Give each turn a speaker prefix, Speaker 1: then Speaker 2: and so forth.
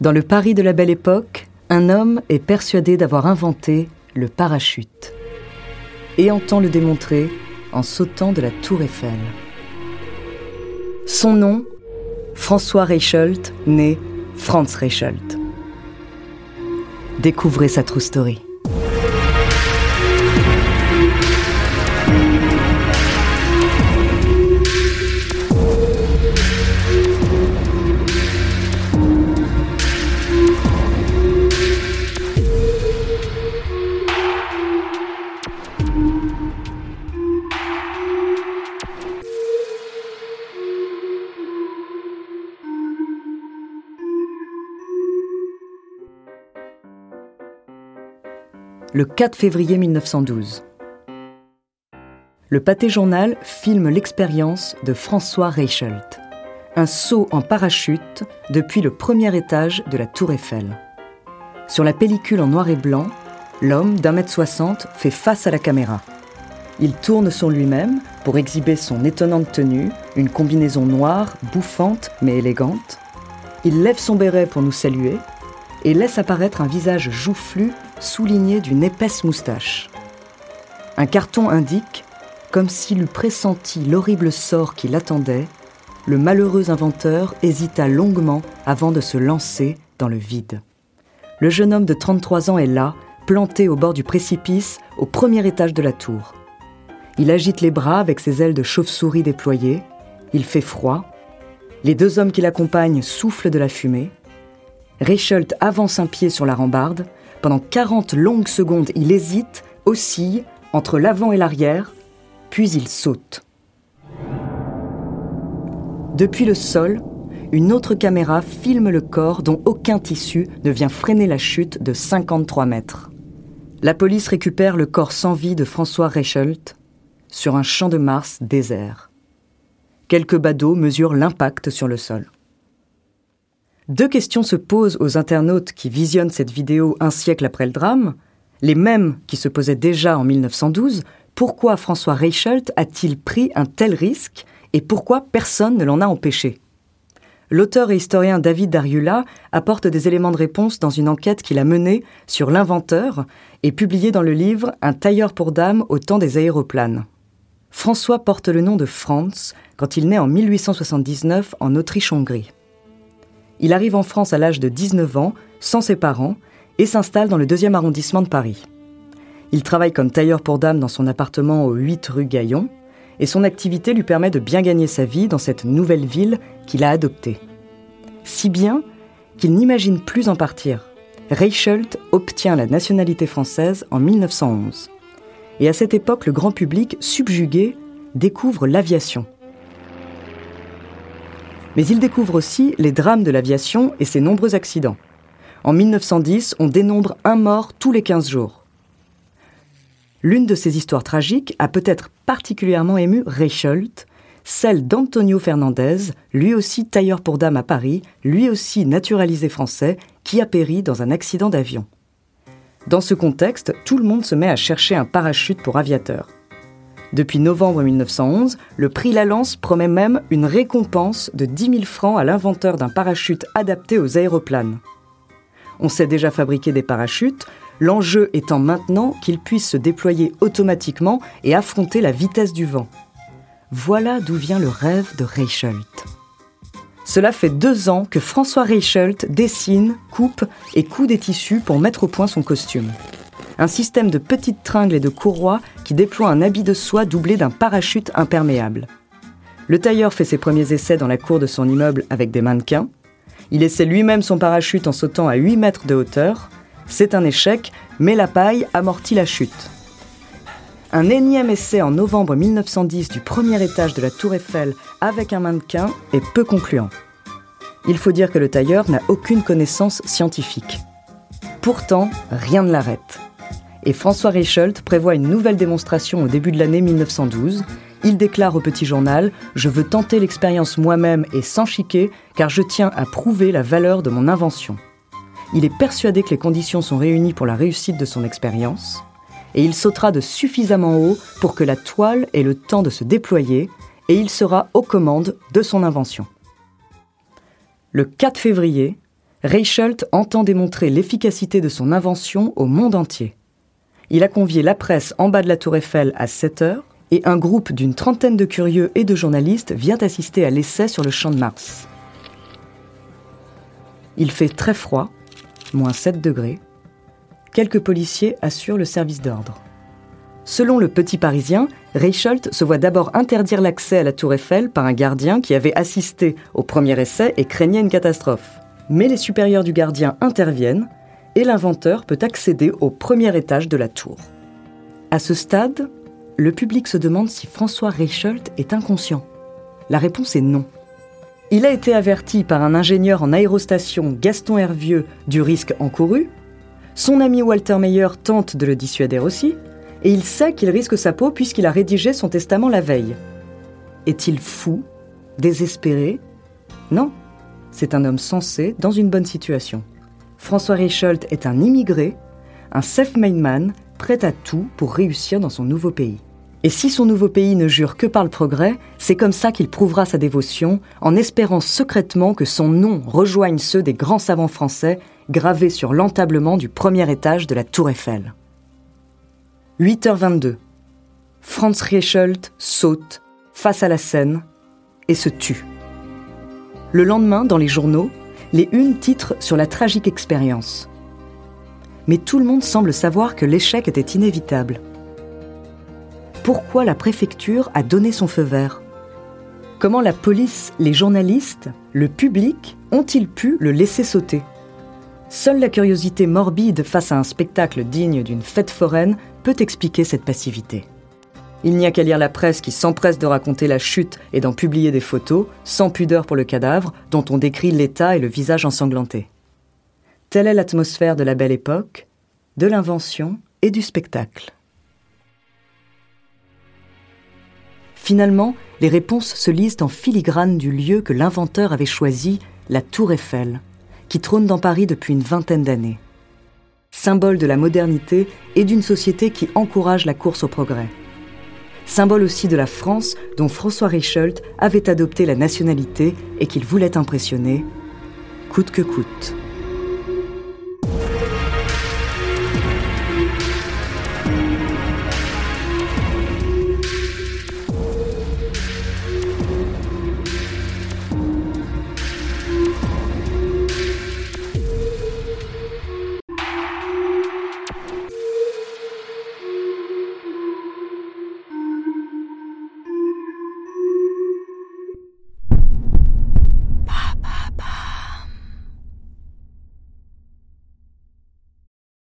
Speaker 1: Dans le Paris de la Belle Époque, un homme est persuadé d'avoir inventé le parachute et entend le démontrer en sautant de la tour Eiffel. Son nom, François Reichelt, né Franz Reichelt. Découvrez sa true story. Le 4 février 1912. Le Pâté Journal filme l'expérience de François Reichelt, un saut en parachute depuis le premier étage de la Tour Eiffel. Sur la pellicule en noir et blanc, l'homme d'un mètre soixante fait face à la caméra. Il tourne sur lui-même pour exhiber son étonnante tenue, une combinaison noire, bouffante mais élégante. Il lève son béret pour nous saluer et laisse apparaître un visage joufflu souligné d'une épaisse moustache. Un carton indique, comme s'il eût pressenti l'horrible sort qui l'attendait, le malheureux inventeur hésita longuement avant de se lancer dans le vide. Le jeune homme de 33 ans est là, planté au bord du précipice, au premier étage de la tour. Il agite les bras avec ses ailes de chauve-souris déployées. Il fait froid. Les deux hommes qui l'accompagnent soufflent de la fumée. Reichelt avance un pied sur la rambarde, pendant 40 longues secondes, il hésite, oscille entre l'avant et l'arrière, puis il saute. Depuis le sol, une autre caméra filme le corps dont aucun tissu ne vient freiner la chute de 53 mètres. La police récupère le corps sans vie de François Reichelt sur un champ de Mars désert. Quelques badauds mesurent l'impact sur le sol. Deux questions se posent aux internautes qui visionnent cette vidéo un siècle après le drame, les mêmes qui se posaient déjà en 1912. Pourquoi François Reichelt a-t-il pris un tel risque et pourquoi personne ne l'en a empêché? L'auteur et historien David Dariula apporte des éléments de réponse dans une enquête qu'il a menée sur l'inventeur et publiée dans le livre Un tailleur pour dames au temps des aéroplanes. François porte le nom de Franz quand il naît en 1879 en Autriche-Hongrie. Il arrive en France à l'âge de 19 ans, sans ses parents, et s'installe dans le deuxième arrondissement de Paris. Il travaille comme tailleur pour dames dans son appartement au 8 rue Gaillon, et son activité lui permet de bien gagner sa vie dans cette nouvelle ville qu'il a adoptée. Si bien qu'il n'imagine plus en partir. Reichelt obtient la nationalité française en 1911. Et à cette époque, le grand public, subjugué, découvre l'aviation. Mais il découvre aussi les drames de l'aviation et ses nombreux accidents. En 1910, on dénombre un mort tous les 15 jours. L'une de ces histoires tragiques a peut-être particulièrement ému Reichelt, celle d'Antonio Fernandez, lui aussi tailleur pour dames à Paris, lui aussi naturalisé français, qui a péri dans un accident d'avion. Dans ce contexte, tout le monde se met à chercher un parachute pour aviateurs. Depuis novembre 1911, le prix Lalance promet même une récompense de 10 000 francs à l'inventeur d'un parachute adapté aux aéroplanes. On sait déjà fabriquer des parachutes, l'enjeu étant maintenant qu'ils puissent se déployer automatiquement et affronter la vitesse du vent. Voilà d'où vient le rêve de Reichelt. Cela fait deux ans que François Reichelt dessine, coupe et coud des tissus pour mettre au point son costume un système de petites tringles et de courroies qui déploie un habit de soie doublé d'un parachute imperméable. Le tailleur fait ses premiers essais dans la cour de son immeuble avec des mannequins. Il essaie lui-même son parachute en sautant à 8 mètres de hauteur, C'est un échec, mais la paille amortit la chute. Un énième essai en novembre 1910 du premier étage de la Tour Eiffel avec un mannequin est peu concluant. Il faut dire que le tailleur n'a aucune connaissance scientifique. Pourtant, rien ne l'arrête. Et François Reichelt prévoit une nouvelle démonstration au début de l'année 1912. Il déclare au petit journal Je veux tenter l'expérience moi-même et sans chiquer, car je tiens à prouver la valeur de mon invention. Il est persuadé que les conditions sont réunies pour la réussite de son expérience et il sautera de suffisamment haut pour que la toile ait le temps de se déployer, et il sera aux commandes de son invention. Le 4 février, Reichelt entend démontrer l'efficacité de son invention au monde entier. Il a convié la presse en bas de la tour Eiffel à 7 heures, et un groupe d'une trentaine de curieux et de journalistes vient assister à l'essai sur le champ de Mars. Il fait très froid, moins 7 degrés, quelques policiers assurent le service d'ordre. Selon le Petit Parisien, Reichelt se voit d'abord interdire l'accès à la tour Eiffel par un gardien qui avait assisté au premier essai et craignait une catastrophe. Mais les supérieurs du gardien interviennent et l'inventeur peut accéder au premier étage de la tour. À ce stade, le public se demande si François Reichelt est inconscient. La réponse est non. Il a été averti par un ingénieur en aérostation, Gaston Hervieux, du risque encouru son ami Walter Meyer tente de le dissuader aussi, et il sait qu'il risque sa peau puisqu'il a rédigé son testament la veille. Est-il fou Désespéré? Non, c'est un homme sensé dans une bonne situation. François Reichelt est un immigré, un self-made man, prêt à tout pour réussir dans son nouveau pays. Et si son nouveau pays ne jure que par le progrès, c'est comme ça qu'il prouvera sa dévotion, en espérant secrètement que son nom rejoigne ceux des grands savants français gravés sur l'entablement du premier étage de la Tour Eiffel. 8h22. Franz Reichelt saute face à la scène et se tue. Le lendemain, dans les journaux, les unes titrent sur la tragique expérience. Mais tout le monde semble savoir que l'échec était inévitable pourquoi la préfecture a donné son feu vert? Comment la police, les journalistes, le public ont-ils pu le laisser sauter? Seule la curiosité morbide face à un spectacle digne d'une fête foraine peut expliquer cette passivité. Il n'y a qu'à lire la presse qui s'empresse de raconter la chute et d'en publier des photos, sans pudeur pour le cadavre, dont on décrit l'état et le visage ensanglanté. Telle est l'atmosphère de la belle époque, de l'invention et du spectacle. Finalement, les réponses se lisent en filigrane du lieu que l'inventeur avait choisi, la Tour Eiffel, qui trône dans Paris depuis une vingtaine d'années. Symbole de la modernité et d'une société qui encourage la course au progrès. Symbole aussi de la France dont François Reichelt avait adopté la nationalité et qu'il voulait impressionner, coûte que coûte.